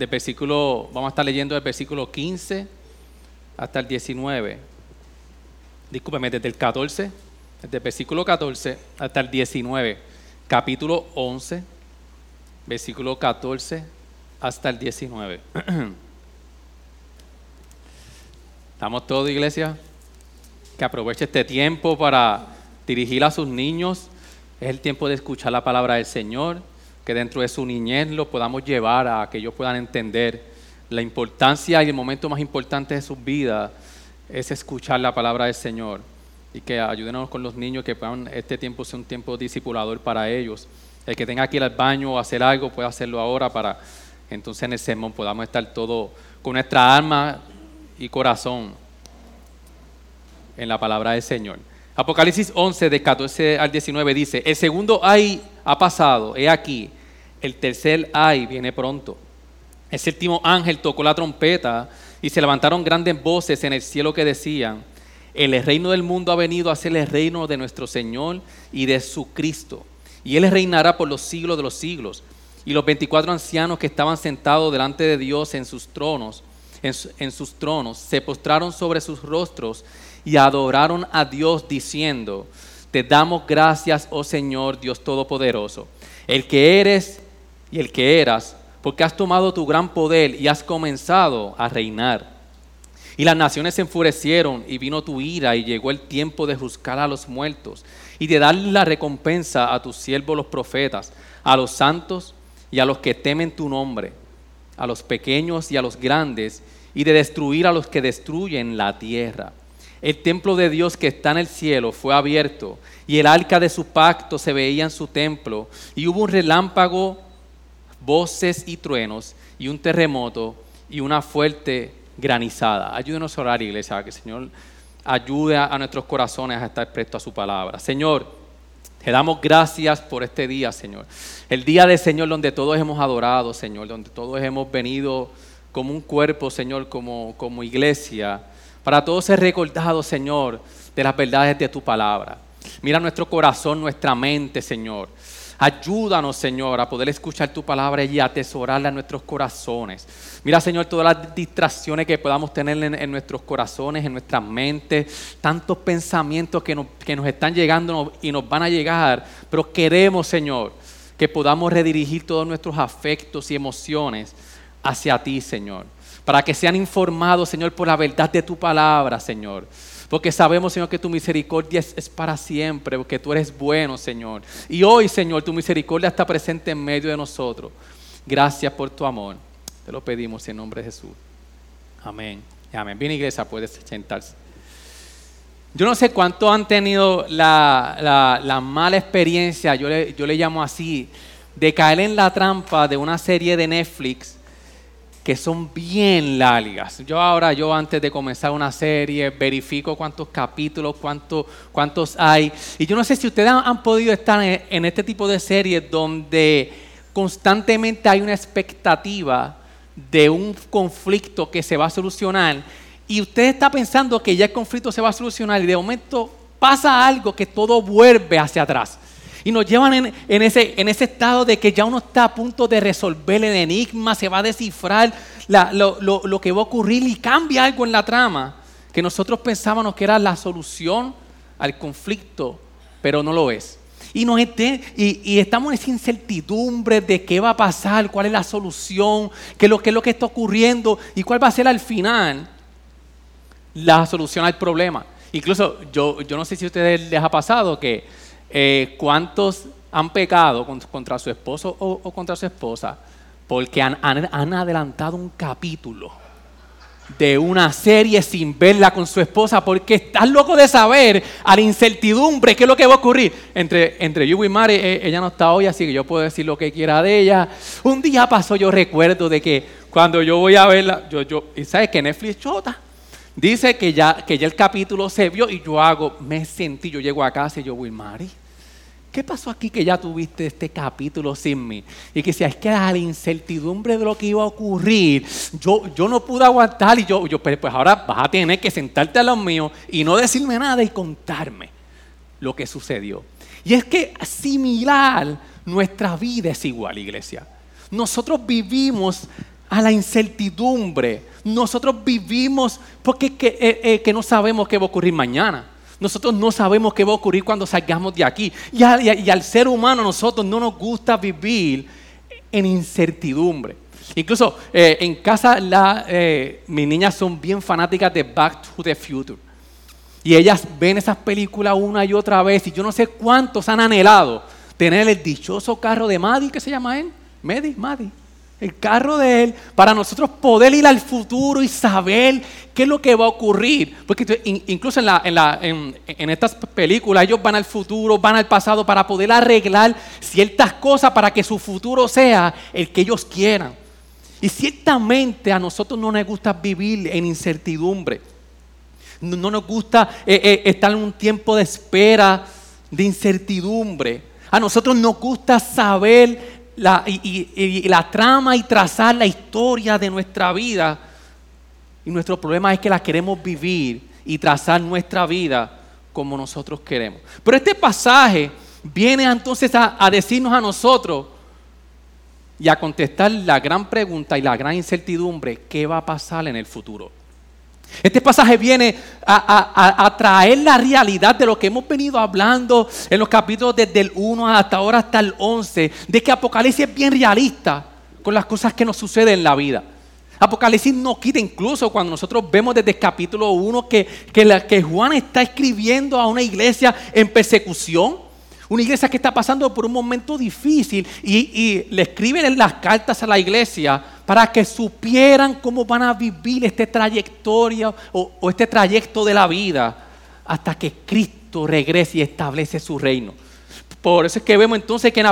del versículo, vamos a estar leyendo del versículo 15 hasta el 19. Discúlpeme, desde el 14, desde el versículo 14 hasta el 19. Capítulo 11, versículo 14 hasta el 19. ¿Estamos todos, iglesia? Que aproveche este tiempo para dirigir a sus niños. Es el tiempo de escuchar la palabra del Señor que dentro de su niñez lo podamos llevar a que ellos puedan entender la importancia y el momento más importante de sus vidas es escuchar la palabra del Señor y que ayúdenos con los niños que puedan este tiempo sea un tiempo discipulador para ellos. El que tenga que ir al baño o hacer algo puede hacerlo ahora para entonces en el sermón podamos estar todos con nuestra alma y corazón en la palabra del Señor. Apocalipsis 11, de 14 al 19 dice, el segundo ay ha pasado, he aquí, el tercer ay viene pronto. El séptimo ángel tocó la trompeta y se levantaron grandes voces en el cielo que decían, el reino del mundo ha venido a ser el reino de nuestro Señor y de su Cristo. Y Él reinará por los siglos de los siglos. Y los veinticuatro ancianos que estaban sentados delante de Dios en sus tronos, en, sus tronos, se postraron sobre sus rostros y adoraron a Dios diciendo, te damos gracias, oh Señor Dios Todopoderoso, el que eres y el que eras, porque has tomado tu gran poder y has comenzado a reinar. Y las naciones se enfurecieron y vino tu ira y llegó el tiempo de juzgar a los muertos y de darle la recompensa a tus siervos los profetas, a los santos y a los que temen tu nombre, a los pequeños y a los grandes, y de destruir a los que destruyen la tierra. El templo de Dios que está en el cielo fue abierto y el arca de su pacto se veía en su templo y hubo un relámpago voces y truenos y un terremoto y una fuerte granizada. Ayúdenos a orar, iglesia, que el Señor ayude a nuestros corazones a estar presto a su palabra. Señor, te damos gracias por este día, Señor. El día del Señor donde todos hemos adorado, Señor, donde todos hemos venido como un cuerpo, Señor, como, como iglesia, para todos ser recordados, Señor, de las verdades de tu palabra. Mira nuestro corazón, nuestra mente, Señor. Ayúdanos, Señor, a poder escuchar tu palabra y atesorarla en nuestros corazones. Mira, Señor, todas las distracciones que podamos tener en, nuestros corazones, en nuestras mentes, tantos pensamientos que nos, que nos están llegando y nos van a llegar, pero queremos, Señor, que podamos redirigir todos nuestros afectos y emociones hacia ti, Señor, para que sean informados, Señor, por la verdad de tu palabra, Señor. Porque sabemos, Señor, que tu misericordia es, para siempre, porque tú eres bueno, Señor. Y hoy, Señor, tu misericordia está presente en medio de nosotros. Gracias por tu amor. Te lo pedimos en nombre de Jesús. Amén. Amén. Bien, iglesia, puedes sentarse. Yo no sé cuánto han tenido la, mala experiencia, yo yo le llamo así, de caer en la trampa de una serie de Netflix que son bien largas. Yo ahora, yo antes de comenzar una serie, verifico cuántos capítulos, cuántos, cuántos hay. Y yo no sé si ustedes han, podido estar en, este tipo de series donde constantemente hay una expectativa de un conflicto que se va a solucionar y usted está pensando que ya el conflicto se va a solucionar y de momento pasa algo que todo vuelve hacia atrás. Y nos llevan en, ese, estado de que ya uno está a punto de resolver el enigma, se va a descifrar lo, que va a ocurrir y cambia algo en la trama que nosotros pensábamos que era la solución al conflicto, pero no lo es. Y, estamos en esa incertidumbre de qué va a pasar, cuál es la solución, qué es lo, que está ocurriendo y cuál va a ser al final la solución al problema. Incluso yo no sé si a ustedes les ha pasado que eh, ¿cuántos han pecado contra su esposo o, contra su esposa? Porque han, adelantado un capítulo de una serie sin verla con su esposa porque estás loco de saber a la incertidumbre qué es lo que va a ocurrir. Entre, entre yo y Mari, eh, ella no está hoy, así que yo puedo decir lo que quiera de ella. Un día pasó, yo recuerdo de que cuando yo voy a verla, yo, yo, y sabes que Netflix chota. Dice que ya, que ya el capítulo se vio y yo hago, me sentí, yo llego a casa y yo, Mari, ¿qué pasó aquí que ya tuviste este capítulo sin mí? Y que si es que la incertidumbre de lo que iba a ocurrir, yo, yo no pude aguantar y yo, yo, pues ahora vas a tener que sentarte a los míos y no decirme nada y contarme lo que sucedió. Y es que similar, nuestra vida es igual, iglesia. Nosotros vivimos a la incertidumbre. Nosotros vivimos porque que, eh, eh, que no sabemos qué va a ocurrir mañana. Nosotros no sabemos qué va a ocurrir cuando salgamos de aquí. Y, al ser humano, nosotros no nos gusta vivir en incertidumbre. Incluso eh, en casa la, mis niñas son bien fanáticas de Back to the Future. Y ellas ven esas películas una y otra vez. Y yo no sé cuántos han anhelado tener el dichoso carro de Maddie, ¿qué se llama él? Maddie, Maddie el carro de Él, para nosotros poder ir al futuro y saber qué es lo que va a ocurrir. Porque incluso en, estas películas ellos van al futuro, van al pasado para poder arreglar ciertas cosas para que su futuro sea el que ellos quieran. Y ciertamente a nosotros no nos gusta vivir en incertidumbre. No, nos gusta eh, eh, estar en un tiempo de espera, de incertidumbre. A nosotros nos gusta saber la, y, la trama y trazar la historia de nuestra vida. Y nuestro problema es que la queremos vivir y trazar nuestra vida como nosotros queremos. Pero este pasaje viene entonces a, a decirnos a nosotros y a contestar la gran pregunta y la gran incertidumbre, ¿qué va a pasar en el futuro? Este pasaje viene a, traer la realidad de lo que hemos venido hablando en los capítulos desde el 1 hasta ahora hasta el 11, de que Apocalipsis es bien realista con las cosas que nos suceden en la vida. Apocalipsis no quita incluso cuando nosotros vemos desde el capítulo 1 que, que, que Juan está escribiendo a una iglesia en persecución, una iglesia que está pasando por un momento difícil y, le escriben las cartas a la iglesia para que supieran cómo van a vivir esta trayectoria o, este trayecto de la vida hasta que Cristo regrese y establece su reino. Por eso es que vemos entonces que en,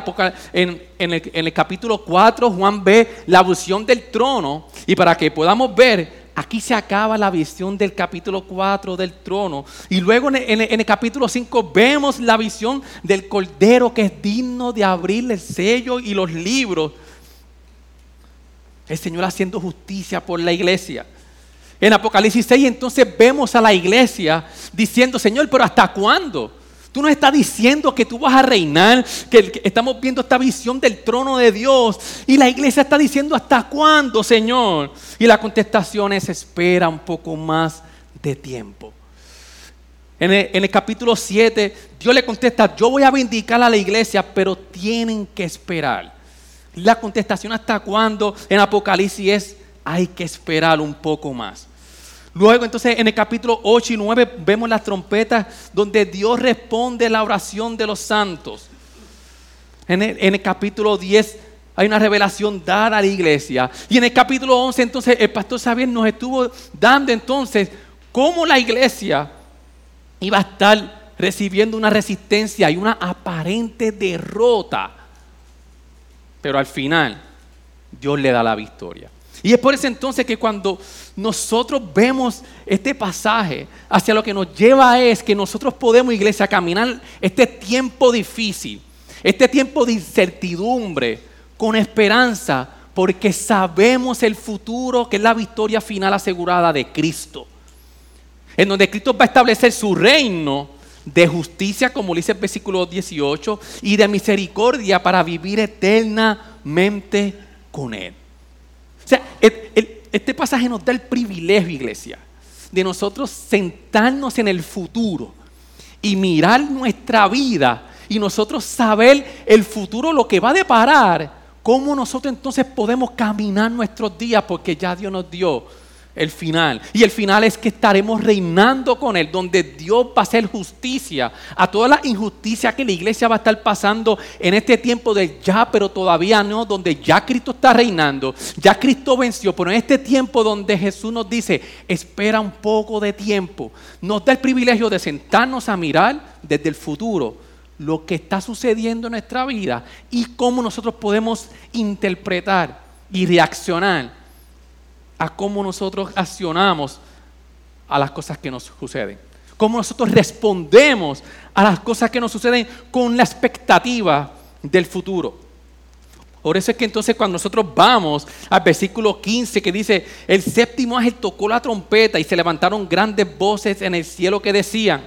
en, el, en, el, capítulo 4 Juan ve la visión del trono y para que podamos ver, aquí se acaba la visión del capítulo 4 del trono y luego en el, capítulo 5 vemos la visión del cordero que es digno de abrir el sello y los libros el Señor haciendo justicia por la iglesia. En Apocalipsis 6 entonces vemos a la iglesia diciendo, Señor, pero ¿hasta cuándo? Tú nos estás diciendo que tú vas a reinar, que estamos viendo esta visión del trono de Dios. Y la iglesia está diciendo, ¿hasta cuándo, Señor? Y la contestación es, espera un poco más de tiempo. En el, capítulo 7, Dios le contesta, yo voy a vindicar a la iglesia, pero tienen que esperar. La contestación hasta cuándo en Apocalipsis es, hay que esperar un poco más. Luego entonces en el capítulo 8 y 9 vemos las trompetas donde Dios responde la oración de los santos. En el, capítulo 10 hay una revelación dada a la iglesia. Y en el capítulo 11 entonces el pastor Xavier nos estuvo dando entonces cómo la iglesia iba a estar recibiendo una resistencia y una aparente derrota pero al final Dios le da la victoria. Y es por eso entonces que cuando nosotros vemos este pasaje, hacia lo que nos lleva es que nosotros podemos, iglesia, caminar este tiempo difícil, este tiempo de incertidumbre, con esperanza, porque sabemos el futuro, que es la victoria final asegurada de Cristo. En donde Cristo va a establecer su reino de justicia, como dice el versículo 18, y de misericordia para vivir eternamente con Él. O sea, este pasaje nos da el privilegio, iglesia, de nosotros sentarnos en el futuro y mirar nuestra vida y nosotros saber el futuro, lo que va a deparar, cómo nosotros entonces podemos caminar nuestros días, porque ya Dios nos dio el final. Y el final es que estaremos reinando con Él, donde Dios va a hacer justicia a toda la injusticia que la iglesia va a estar pasando en este tiempo de ya, pero todavía no, donde ya Cristo está reinando, ya Cristo venció, pero en este tiempo donde Jesús nos dice, espera un poco de tiempo, nos da el privilegio de sentarnos a mirar desde el futuro lo que está sucediendo en nuestra vida y cómo nosotros podemos interpretar y reaccionar a cómo nosotros accionamos a las cosas que nos suceden. Cómo nosotros respondemos a las cosas que nos suceden con la expectativa del futuro. Por eso es que entonces cuando nosotros vamos al versículo 15 que dice, el séptimo ángel tocó la trompeta y se levantaron grandes voces en el cielo que decían,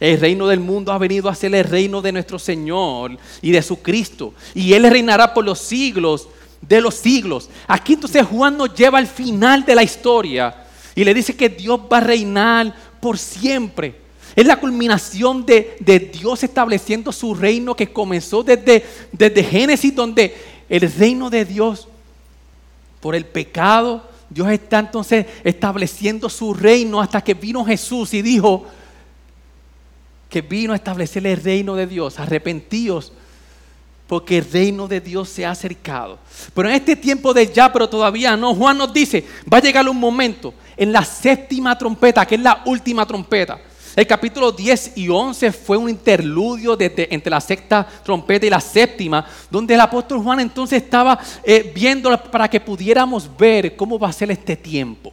el reino del mundo ha venido a ser el reino de nuestro Señor y de su Cristo. Y Él reinará por los siglos de los siglos. Aquí entonces Juan nos lleva al final de la historia y le dice que Dios va a reinar por siempre. Es la culminación de, Dios estableciendo su reino que comenzó desde, desde Génesis, donde el reino de Dios, por el pecado, Dios está entonces estableciendo su reino hasta que vino Jesús y dijo que vino a establecer el reino de Dios. Arrepentíos porque el reino de Dios se ha acercado. Pero en este tiempo de ya, pero todavía no, Juan nos dice, va a llegar un momento en la séptima trompeta, que es la última trompeta. El capítulo 10 y 11 fue un interludio entre la sexta trompeta y la séptima, donde el apóstol Juan entonces estaba eh, viendo para que pudiéramos ver cómo va a ser este tiempo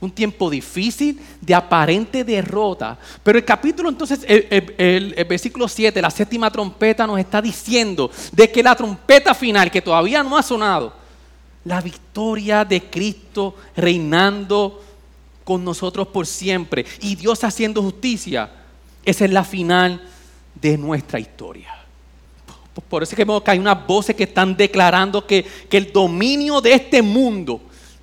un tiempo difícil, de aparente derrota. Pero el capítulo entonces, el, versículo 7, la séptima trompeta nos está diciendo de que la trompeta final, que todavía no ha sonado, la victoria de Cristo reinando con nosotros por siempre y Dios haciendo justicia, esa es la final de nuestra historia. Por eso es que que hay unas voces que están declarando que, que el dominio de este mundo,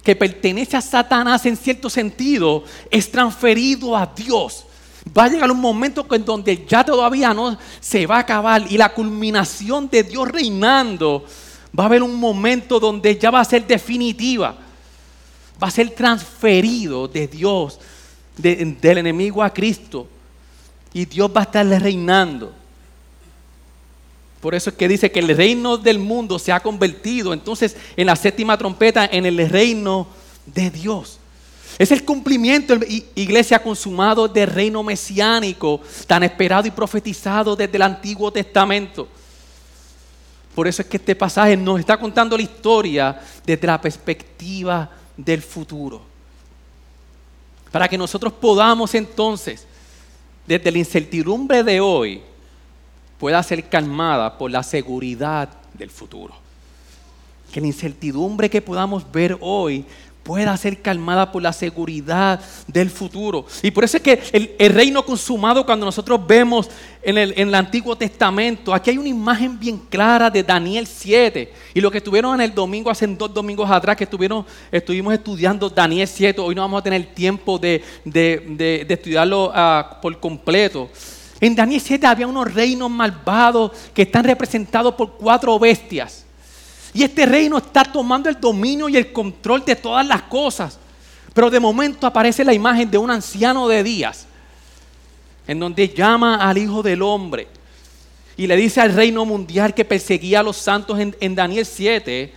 que pertenece a Satanás en cierto sentido es transferido a Dios. Va a llegar un momento en donde ya todavía no se va a acabar y la culminación de Dios reinando va a haber un momento donde ya va a ser definitiva. Va a ser transferido de Dios, del enemigo a Cristo. Y Dios va a estar reinando. Por eso es que dice que el reino del mundo se ha convertido entonces en la séptima trompeta en el reino de Dios. Es el cumplimiento, iglesia consumado del reino mesiánico, tan esperado y profetizado desde el Antiguo Testamento. Por eso es que este pasaje nos está contando la historia desde la perspectiva del futuro. Para que nosotros podamos entonces, desde la incertidumbre de hoy, pueda ser calmada por la seguridad del futuro. Que la incertidumbre que podamos ver hoy pueda ser calmada por la seguridad del futuro. Y por eso es que el, reino consumado, cuando nosotros vemos en el, en el, Antiguo Testamento, aquí hay una imagen bien clara de Daniel 7. Y lo que estuvieron en el domingo, hace dos domingos atrás, que estuvieron, estuvimos estudiando Daniel 7, hoy no vamos a tener tiempo de, estudiarlo ah, por completo. En Daniel 7 había unos reinos malvados que están representados por cuatro bestias. Y este reino está tomando el dominio y el control de todas las cosas. Pero de momento aparece la imagen de un anciano de días, en donde llama al Hijo del Hombre y le dice al reino mundial que perseguía a los santos en, en Daniel 7,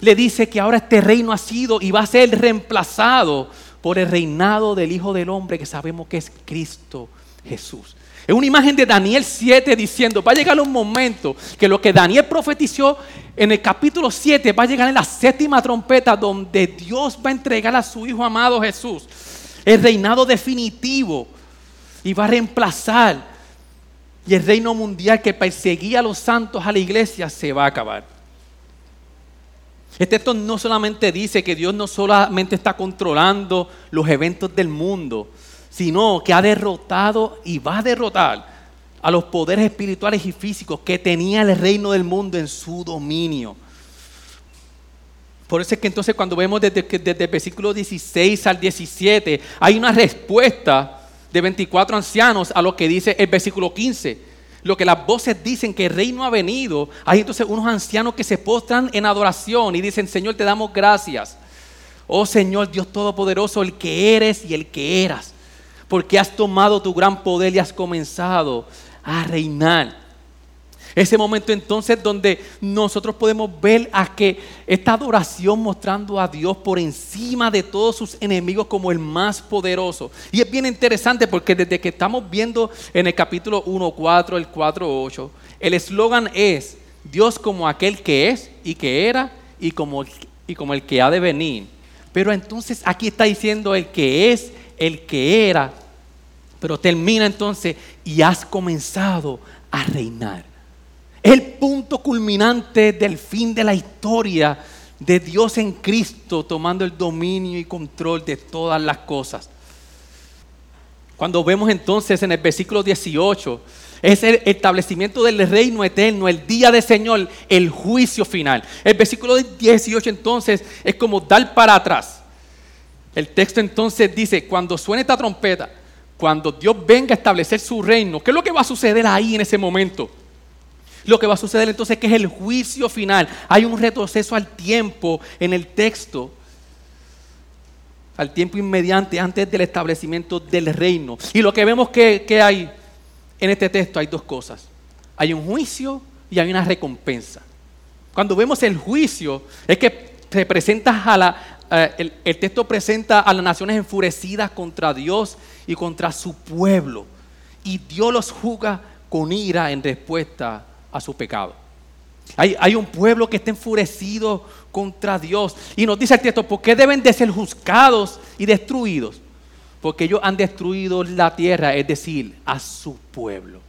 le dice que ahora este reino ha sido y va a ser reemplazado por el reinado del Hijo del Hombre que sabemos que es Cristo Jesús. Es una imagen de Daniel 7 diciendo, va a llegar un momento que lo que Daniel profetizó en el capítulo 7 va a llegar en la séptima trompeta donde Dios va a entregar a su Hijo amado Jesús el reinado definitivo y va a reemplazar y el reino mundial que perseguía a los santos a la iglesia se va a acabar. Este texto no solamente dice que Dios no solamente está controlando los eventos del mundo, sino que ha derrotado y va a derrotar a los poderes espirituales y físicos que tenía el reino del mundo en su dominio. Por eso es que entonces cuando vemos desde, el versículo 16 al 17, hay una respuesta de 24 ancianos a lo que dice el versículo 15. Lo que las voces dicen que el reino ha venido, hay entonces unos ancianos que se postran en adoración y dicen, Señor, te damos gracias oh Señor Dios Todopoderoso, el que eres y el que eras, porque has tomado tu gran poder y has comenzado a reinar. Ese momento entonces donde nosotros podemos ver a que esta adoración mostrando a Dios por encima de todos sus enemigos como el más poderoso. Y es bien interesante porque desde que estamos viendo en el capítulo 1.4, el 4.8, el eslogan es Dios como aquel que es y que era y como, y como el que ha de venir. Pero entonces aquí está diciendo el que es, el que era, pero termina entonces y has comenzado a reinar. El punto culminante del fin de la historia de Dios en Cristo tomando el dominio y control de todas las cosas. Cuando vemos entonces en el versículo 18, es el establecimiento del reino eterno, el día del Señor, el juicio final. El versículo 18 entonces es como dar para atrás. El texto entonces dice, cuando suene esta trompeta, cuando Dios venga a establecer su reino, ¿qué es lo que va a suceder ahí en ese momento? Lo que va a suceder entonces es que es el juicio final. Hay un retroceso al tiempo en el texto, al tiempo inmediante antes del establecimiento del reino. Y lo que vemos que, que hay en este texto hay dos cosas. Hay un juicio y hay una recompensa. Cuando vemos el juicio, es que presenta a la, eh, el, texto presenta a las naciones enfurecidas contra Dios y contra su pueblo. Y Dios los juzga con ira en respuesta a su pecado. Hay, hay, un pueblo que está enfurecido contra Dios. Y nos dice el texto, ¿por qué deben de ser juzgados y destruidos? Porque ellos han destruido la tierra, es decir, a su pueblo.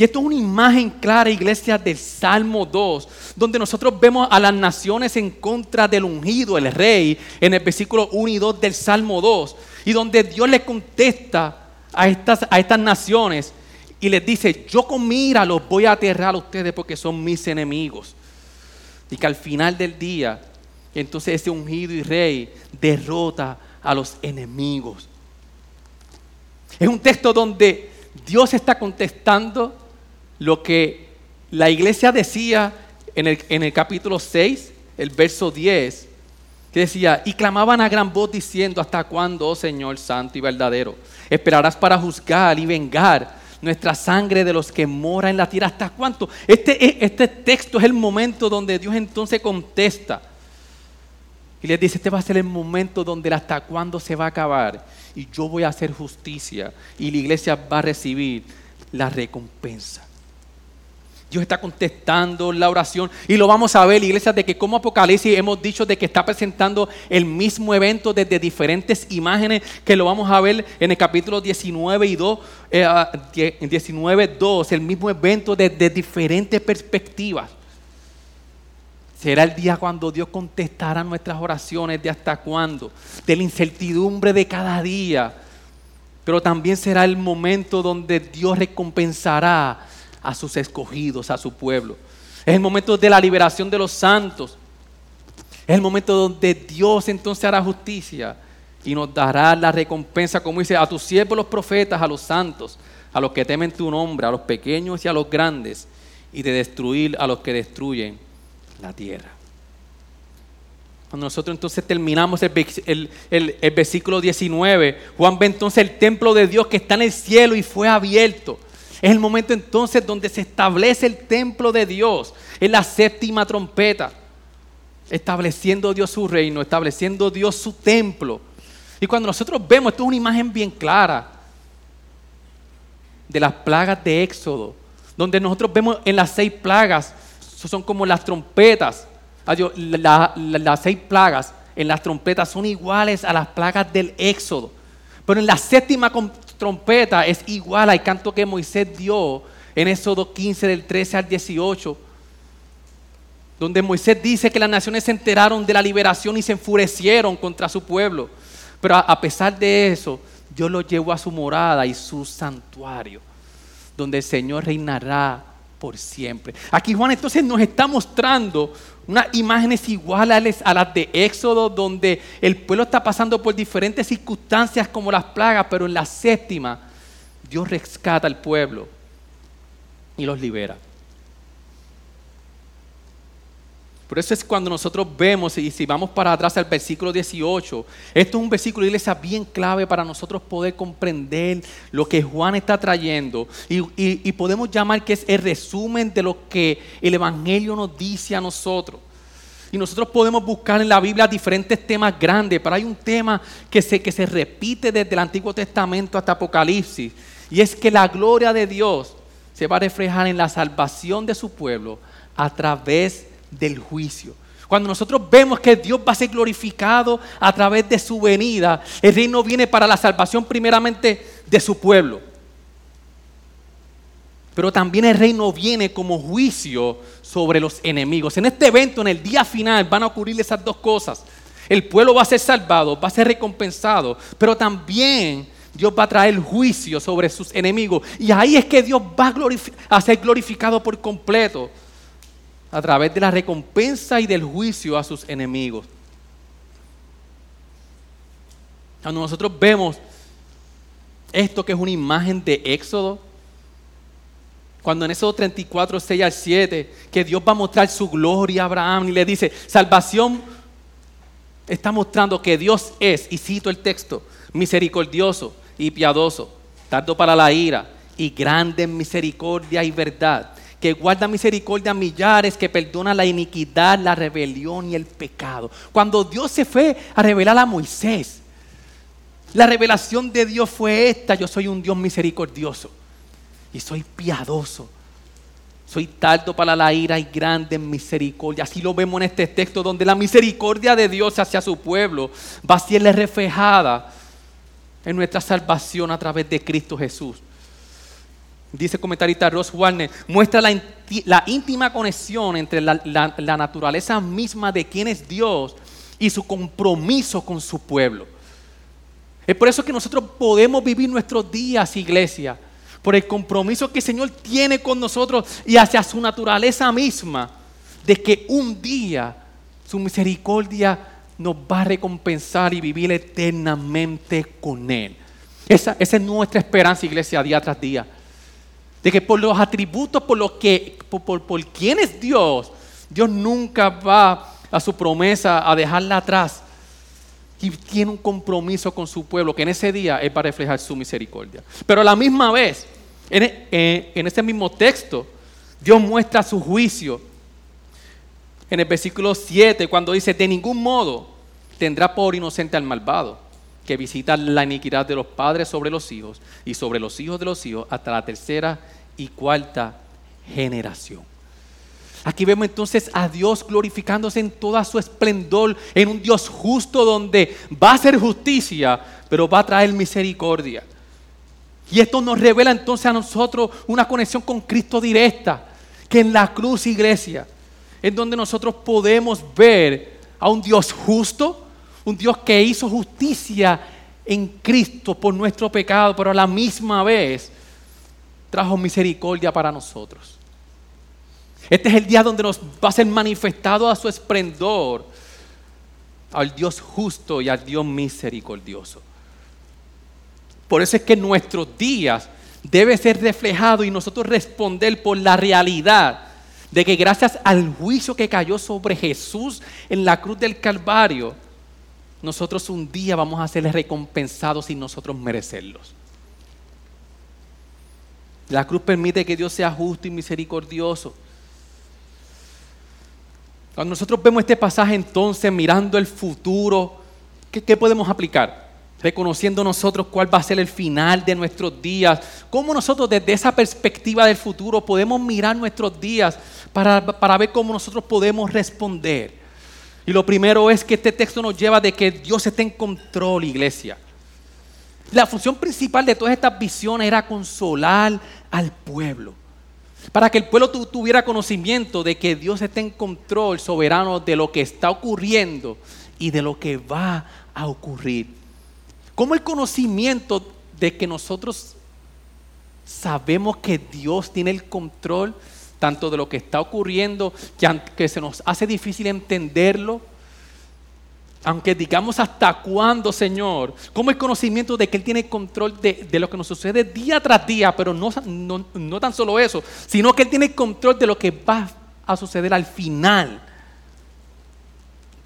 Y esto es una imagen clara, iglesia, del Salmo 2, donde nosotros vemos a las naciones en contra del ungido, el rey, en el versículo 1 y 2 del Salmo 2, y donde Dios le contesta a estas, a estas naciones y les dice, yo con mira los voy a aterrar a ustedes porque son mis enemigos. Y que al final del día, entonces ese ungido y rey derrota a los enemigos. Es un texto donde Dios está contestando lo que la iglesia decía en el, el capítulo 6, el verso 10, que decía, y clamaban a gran voz diciendo, ¿hasta cuándo, oh Señor santo y verdadero? Esperarás para juzgar y vengar nuestra sangre de los que moran en la tierra. ¿Hasta cuánto? Este, este texto es el momento donde Dios entonces contesta. Y les dice, este va a ser el momento donde hasta cuándo se va a acabar. Y yo voy a hacer justicia. Y la iglesia va a recibir la recompensa. Dios está contestando la oración y lo vamos a ver, iglesia, de que como Apocalipsis hemos dicho de que está presentando el mismo evento desde diferentes imágenes, que lo vamos a ver en el capítulo 19 y 2, eh, 19, 2, el mismo evento desde diferentes perspectivas. Será el día cuando Dios contestará nuestras oraciones de hasta cuándo, de la incertidumbre de cada día, pero también será el momento donde Dios recompensará a sus escogidos, a su pueblo. Es el momento de la liberación de los santos. Es el momento donde Dios entonces hará justicia y nos dará la recompensa, como dice, a tus siervos los profetas, a los santos, a los que temen tu nombre, a los pequeños y a los grandes, y de destruir a los que destruyen la tierra. Cuando nosotros entonces terminamos el, el versículo 19, Juan ve entonces el templo de Dios que está en el cielo y fue abierto. Es el momento entonces donde se establece el templo de Dios. Es la séptima trompeta. Estableciendo Dios su reino, estableciendo Dios su templo. Y cuando nosotros vemos, esto es una imagen bien clara de las plagas de Éxodo, donde nosotros vemos en las seis plagas, son como las trompetas, las seis plagas en las trompetas son iguales a las plagas del Éxodo. Pero en la séptima trompeta es igual al canto que Moisés dio en Éxodo 15 del 13 al 18, donde Moisés dice que las naciones se enteraron de la liberación y se enfurecieron contra su pueblo. Pero a pesar de eso, Dios lo llevó a su morada y su santuario, donde el Señor reinará por siempre. Aquí Juan entonces nos está mostrando unas imágenes iguales a las de Éxodo, donde el pueblo está pasando por diferentes circunstancias como las plagas, pero en la séptima Dios rescata al pueblo y los libera. Por eso es cuando nosotros vemos, y si vamos para atrás al versículo 18, esto es un versículo, iglesia, bien clave para nosotros poder comprender lo que Juan está trayendo. Y, podemos llamar que es el resumen de lo que el Evangelio nos dice a nosotros. Y nosotros podemos buscar en la Biblia diferentes temas grandes, pero hay un tema que se, que se repite desde el Antiguo Testamento hasta Apocalipsis. Y es que la gloria de Dios se va a reflejar en la salvación de su pueblo a través de del juicio. Cuando nosotros vemos que Dios va a ser glorificado a través de su venida, el reino viene para la salvación primeramente de su pueblo. Pero también el reino viene como juicio sobre los enemigos. En este evento, en el día final, van a ocurrir esas dos cosas. El pueblo va a ser salvado, va a ser recompensado, pero también Dios va a traer juicio sobre sus enemigos. Y ahí es que Dios va a, a ser glorificado por completo a través de la recompensa y del juicio a sus enemigos. Cuando nosotros vemos esto que es una imagen de Éxodo, cuando en Éxodo 34, 6 al 7, que Dios va a mostrar su gloria a Abraham y le dice, salvación está mostrando que Dios es, y cito el texto, misericordioso y piadoso, tardo para la ira y grande en misericordia y verdad que guarda misericordia a millares, que perdona la iniquidad, la rebelión y el pecado. Cuando Dios se fue a revelar a Moisés, la revelación de Dios fue esta, yo soy un Dios misericordioso y soy piadoso. Soy tardo para la ira y grande en misericordia. Así lo vemos en este texto donde la misericordia de Dios hacia su pueblo va a ser reflejada en nuestra salvación a través de Cristo Jesús dice el comentarista Ross Warner, muestra la, íntima conexión entre la, naturaleza misma de quién es Dios y su compromiso con su pueblo. Es por eso que nosotros podemos vivir nuestros días, iglesia, por el compromiso que el Señor tiene con nosotros y hacia su naturaleza misma, de que un día su misericordia nos va a recompensar y vivir eternamente con Él. Esa es nuestra esperanza, iglesia, día tras día de que por los atributos, por lo que, por, quién es Dios, Dios nunca va a su promesa a dejarla atrás. Y tiene un compromiso con su pueblo, que en ese día es para reflejar su misericordia. Pero a la misma vez, en, en ese mismo texto, Dios muestra su juicio. En el versículo 7, cuando dice, de ningún modo tendrá por inocente al malvado que visita la iniquidad de los padres sobre los hijos y sobre los hijos de los hijos hasta la tercera y cuarta generación. Aquí vemos entonces a Dios glorificándose en toda su esplendor, en un Dios justo donde va a hacer justicia, pero va a traer misericordia. Y esto nos revela entonces a nosotros una conexión con Cristo directa, que en la cruz, iglesia, es donde nosotros podemos ver a un Dios justo, un Dios que hizo justicia en Cristo por nuestro pecado, pero a la misma vez trajo misericordia para nosotros. Este es el día donde nos va a ser manifestado a su esplendor al Dios justo y al Dios misericordioso. Por eso es que nuestros días debe ser reflejado y nosotros responder por la realidad de que gracias al juicio que cayó sobre Jesús en la cruz del Calvario, nosotros un día vamos a ser recompensados sin nosotros merecerlos. La cruz permite que Dios sea justo y misericordioso. Cuando nosotros vemos este pasaje entonces mirando el futuro, ¿qué, podemos aplicar? Reconociendo nosotros cuál va a ser el final de nuestros días. ¿Cómo nosotros desde esa perspectiva del futuro podemos mirar nuestros días para, para ver cómo nosotros podemos responder? Y lo primero es que este texto nos lleva de que Dios esté en control, iglesia. La función principal de todas estas visiones era consolar al pueblo. Para que el pueblo tuviera conocimiento de que Dios está en control soberano de lo que está ocurriendo y de lo que va a ocurrir. Como el conocimiento de que nosotros sabemos que Dios tiene el control tanto de lo que está ocurriendo, que, se nos hace difícil entenderlo, aunque digamos hasta cuándo, Señor, como el conocimiento de que Él tiene control de, lo que nos sucede día tras día, pero no, no, tan solo eso, sino que Él tiene control de lo que va a suceder al final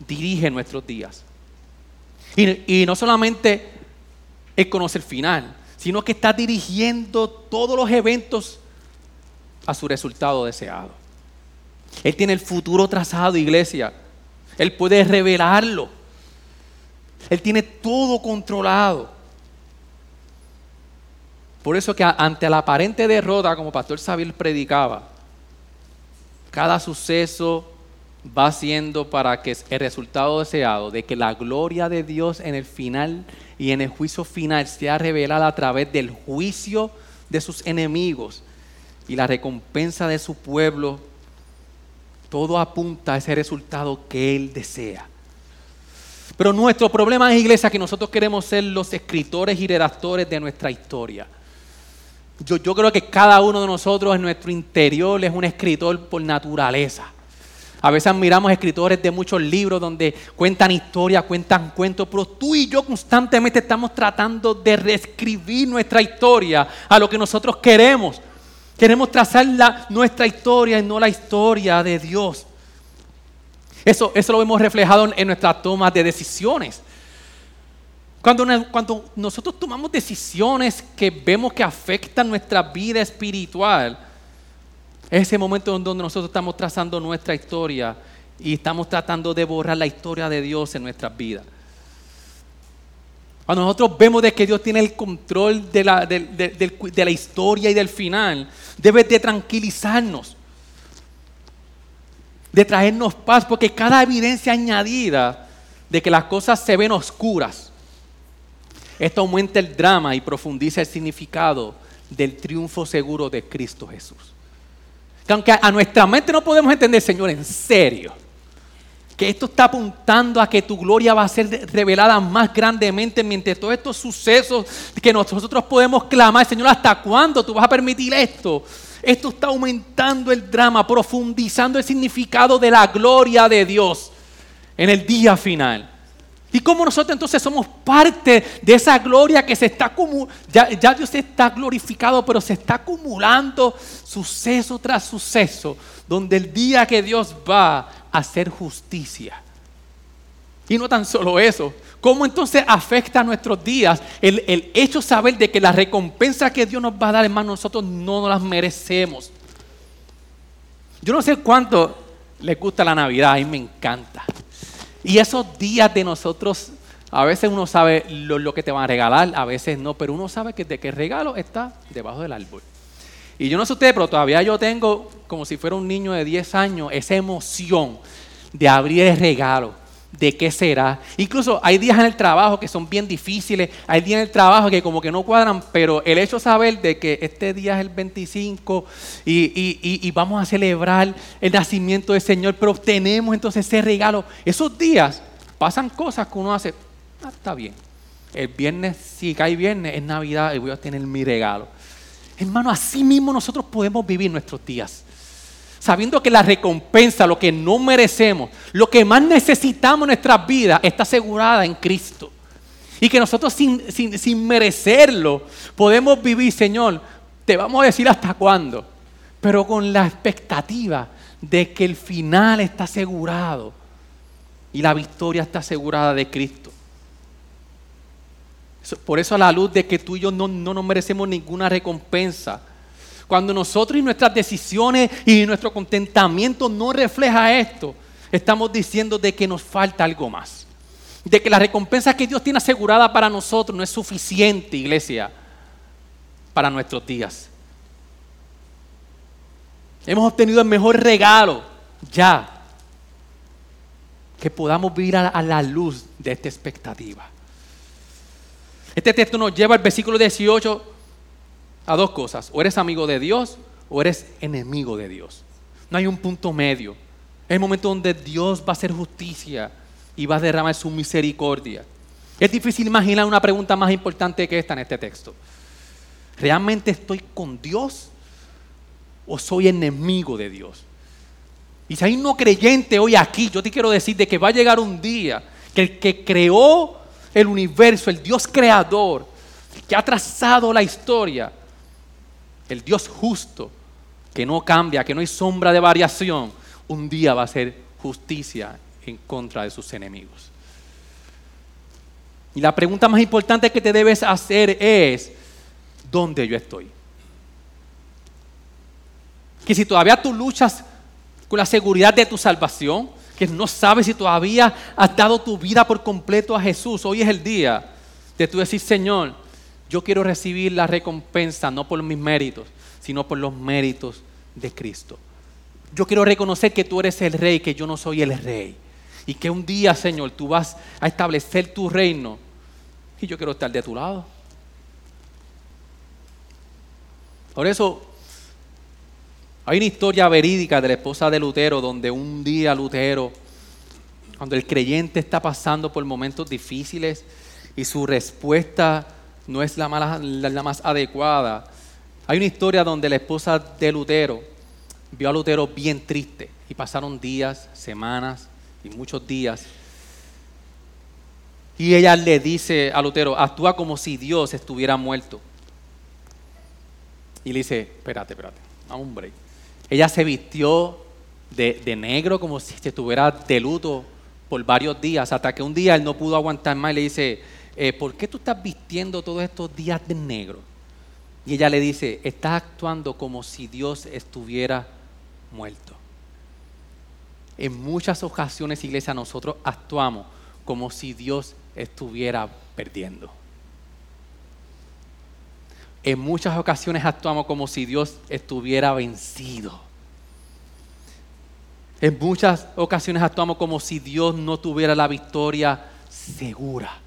dirige nuestros días. Y, y no solamente Él conoce el final, sino que está dirigiendo todos los eventos a su resultado deseado. Él tiene el futuro trazado, iglesia. Él puede revelarlo. Él tiene todo controlado. Por eso que ante la aparente derrota, como Pastor Sabil predicaba, cada suceso va siendo para que el resultado deseado de que la gloria de Dios en el final y en el juicio final sea revelada a través del juicio de sus enemigos y la recompensa de su pueblo, todo apunta a ese resultado que Él desea. Pero nuestro problema es, iglesia, que nosotros queremos ser los escritores y redactores de nuestra historia. Yo, yo creo que cada uno de nosotros en nuestro interior es un escritor por naturaleza. A veces admiramos escritores de muchos libros donde cuentan historias, cuentan cuentos, pero tú y yo constantemente estamos tratando de reescribir nuestra historia a lo que nosotros queremos. Queremos trazar nuestra historia y no la historia de Dios. Eso, eso lo hemos reflejado en nuestras tomas de decisiones. Cuando, cuando nosotros tomamos decisiones que vemos que afectan nuestra vida espiritual, es ese momento en donde nosotros estamos trazando nuestra historia y estamos tratando de borrar la historia de Dios en nuestras vidas. Cuando nosotros vemos de que Dios tiene el control de la, de la historia y del final, debe de tranquilizarnos, de traernos paz, porque cada evidencia añadida de que las cosas se ven oscuras, esto aumenta el drama y profundiza el significado del triunfo seguro de Cristo Jesús. Que aunque a nuestra mente no podemos entender, Señor, en serio, que esto está apuntando a que tu gloria va a ser revelada más grandemente mientras todos estos sucesos que nosotros podemos clamar, Señor, ¿hasta cuándo tú vas a permitir esto? Esto está aumentando el drama, profundizando el significado de la gloria de Dios en el día final. Y cómo nosotros entonces somos parte de esa gloria que se está acumulando, ya, Dios está glorificado, pero se está acumulando suceso tras suceso, donde el día que Dios va a hacer justicia. Y no tan solo eso, ¿cómo entonces afecta a nuestros días el, el hecho saber de que la recompensa que Dios nos va a dar, hermano, nosotros no nos las merecemos? Yo no sé cuánto les gusta la Navidad, a mí me encanta. Y esos días de nosotros, a veces uno sabe lo, que te van a regalar, a veces no, pero uno sabe que de qué regalo está debajo del árbol. Y yo no sé ustedes, pero todavía yo tengo, como si fuera un niño de 10 años, esa emoción de abrir el regalo de qué será. Incluso hay días en el trabajo que son bien difíciles, hay días en el trabajo que como que no cuadran, pero el hecho de saber de que este día es el 25 y, vamos a celebrar el nacimiento del Señor, pero obtenemos entonces ese regalo. Esos días pasan cosas que uno hace, ah, está bien. El viernes, si cae viernes, es Navidad y voy a tener mi regalo. Hermano, así mismo nosotros podemos vivir nuestros días sabiendo que la recompensa, lo que no merecemos, lo que más necesitamos en nuestras vidas, está asegurada en Cristo. Y que nosotros sin, merecerlo podemos vivir, Señor, te vamos a decir hasta cuándo, pero con la expectativa de que el final está asegurado y la victoria está asegurada de Cristo. Por eso a la luz de que tú y yo no, no nos merecemos ninguna recompensa, cuando nosotros y nuestras decisiones y nuestro contentamiento no refleja esto, estamos diciendo de que nos falta algo más. De que la recompensa que Dios tiene asegurada para nosotros no es suficiente, iglesia, para nuestros días. Hemos obtenido el mejor regalo ya. Que podamos vivir a la luz de esta expectativa. Este texto nos lleva al versículo 18 a dos cosas. O eres amigo de Dios o eres enemigo de Dios. No hay un punto medio. Es el momento donde Dios va a hacer justicia y va a derramar su misericordia. Es difícil imaginar una pregunta más importante que esta en este texto. ¿Realmente estoy con Dios o soy enemigo de Dios? Y si hay un no creyente hoy aquí, yo te quiero decir de que va a llegar un día que el que creó el universo, el Dios creador, que ha trazado la historia, el Dios justo, que no cambia, que no hay sombra de variación, un día va a hacer justicia en contra de sus enemigos. Y la pregunta más importante que te debes hacer es, ¿dónde yo estoy? Que si todavía tú luchas con la seguridad de tu salvación, que no sabes si todavía has dado tu vida por completo a Jesús, hoy es el día de tú decir, Señor, yo quiero recibir la recompensa no por mis méritos, sino por los méritos de Cristo. Yo quiero reconocer que tú eres el rey, que yo no soy el rey. Y que un día, Señor, tú vas a establecer tu reino. Y yo quiero estar de tu lado. Por eso, hay una historia verídica de la esposa de Lutero, donde un día Lutero, cuando el creyente está pasando por momentos difíciles y su respuesta no es la, más adecuada, hay una historia donde la esposa de Lutero vio a Lutero bien triste y pasaron días, semanas y muchos días. Y ella le dice a Lutero, actúa como si Dios estuviera muerto. Y le dice, espérate, espérate, break. Ella se vistió de, negro como si estuviera de luto por varios días, hasta que un día él no pudo aguantar más y le dice, eh, ¿por qué tú estás vistiendo todos estos días de negro? Y ella le dice, estás actuando como si Dios estuviera muerto. En muchas ocasiones, iglesia, nosotros actuamos como si Dios estuviera perdiendo. En muchas ocasiones actuamos como si Dios estuviera vencido. En muchas ocasiones actuamos como si Dios no tuviera la victoria segura.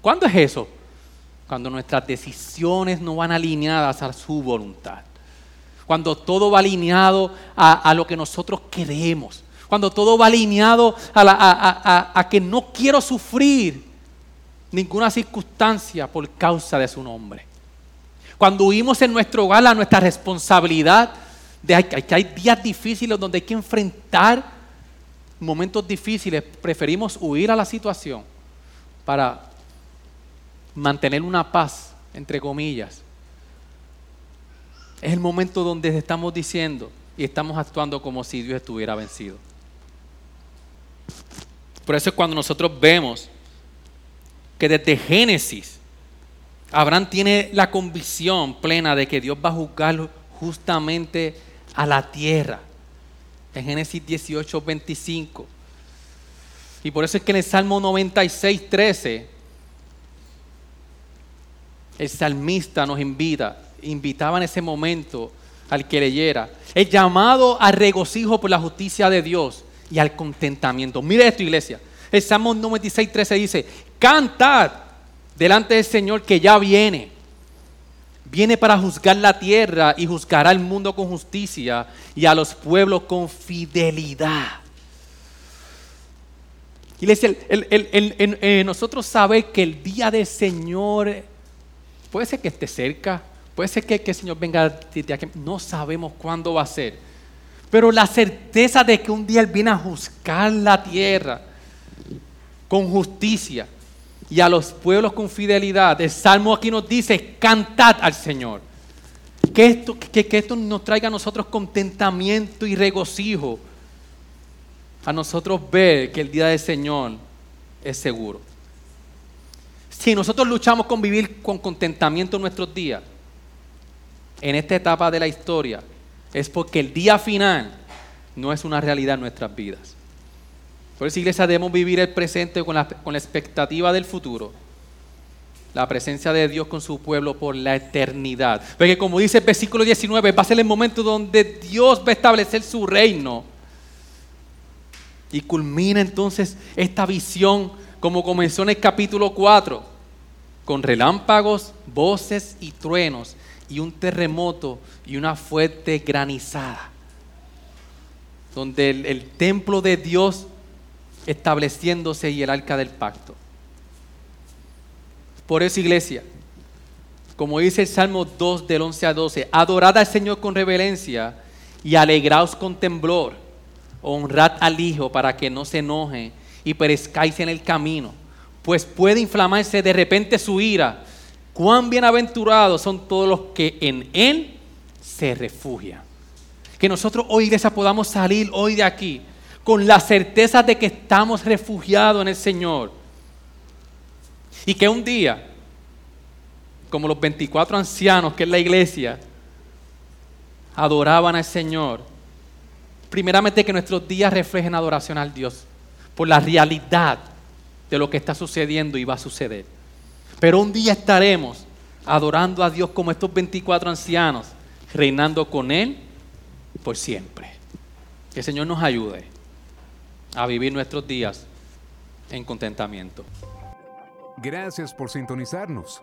¿Cuándo es eso? cuando nuestras decisiones no van alineadas a su voluntad, cuando todo va alineado a, lo que nosotros queremos, cuando todo va alineado a, que no quiero sufrir ninguna circunstancia por causa de su nombre. Cuando huimos en nuestro hogar a nuestra responsabilidad de que hay días difíciles donde hay que enfrentar momentos difíciles, preferimos huir a la situación para mantener una paz, entre comillas. Es el momento donde estamos diciendo y estamos actuando como si Dios estuviera vencido. Por eso es cuando nosotros vemos que desde Génesis, Abraham tiene la convicción plena de que Dios va a juzgar justamente a la tierra. En Génesis 18, 25. Y por eso es que en el Salmo 96, 13 el salmista nos invita, invitaba en ese momento al que leyera, el llamado al regocijo por la justicia de Dios y al contentamiento. Mire esto, iglesia. El Salmo 96, 13 dice, cantad delante del Señor que ya viene. Viene para juzgar la tierra y juzgará al mundo con justicia y a los pueblos con fidelidad. Iglesia, el, nosotros sabemos que el día del Señor Puede ser que esté cerca, puede ser que, el Señor venga no sabemos cuándo va a ser. Pero la certeza de que un día Él viene a juzgar la tierra con justicia y a los pueblos con fidelidad. El Salmo aquí nos dice, cantad al Señor. Que esto, que, que esto nos traiga a nosotros contentamiento y regocijo. A nosotros ver que el día del Señor es seguro. Si nosotros luchamos con vivir con contentamiento en nuestros días, en esta etapa de la historia, es porque el día final no es una realidad en nuestras vidas. Por eso, iglesia, debemos vivir el presente con la, con la expectativa del futuro. La presencia de Dios con su pueblo por la eternidad. Porque como dice el versículo 19, va a ser el momento donde Dios va a establecer su reino. Y culmina entonces esta visión como comenzó en el capítulo 4, con relámpagos, voces y truenos, y un terremoto y una fuerte granizada, donde el, templo de Dios estableciéndose y el arca del pacto. Por eso, iglesia, como dice el Salmo 2 del 11 a 12, adorad al Señor con reverencia y alegraos con temblor, honrad al Hijo para que no se enoje y perezcáis en el camino, pues puede inflamarse de repente su ira. Cuán bienaventurados son todos los que en Él se refugian. Que nosotros hoy, iglesia, podamos salir hoy de aquí con la certeza de que estamos refugiados en el Señor. Y que un día, como los 24 ancianos que es la iglesia, adoraban al Señor, primeramente que nuestros días reflejen adoración al Dios por la realidad de lo que está sucediendo y va a suceder. Pero un día estaremos adorando a Dios como estos 24 ancianos, reinando con Él por siempre. Que el Señor nos ayude a vivir nuestros días en contentamiento. Gracias por sintonizarnos.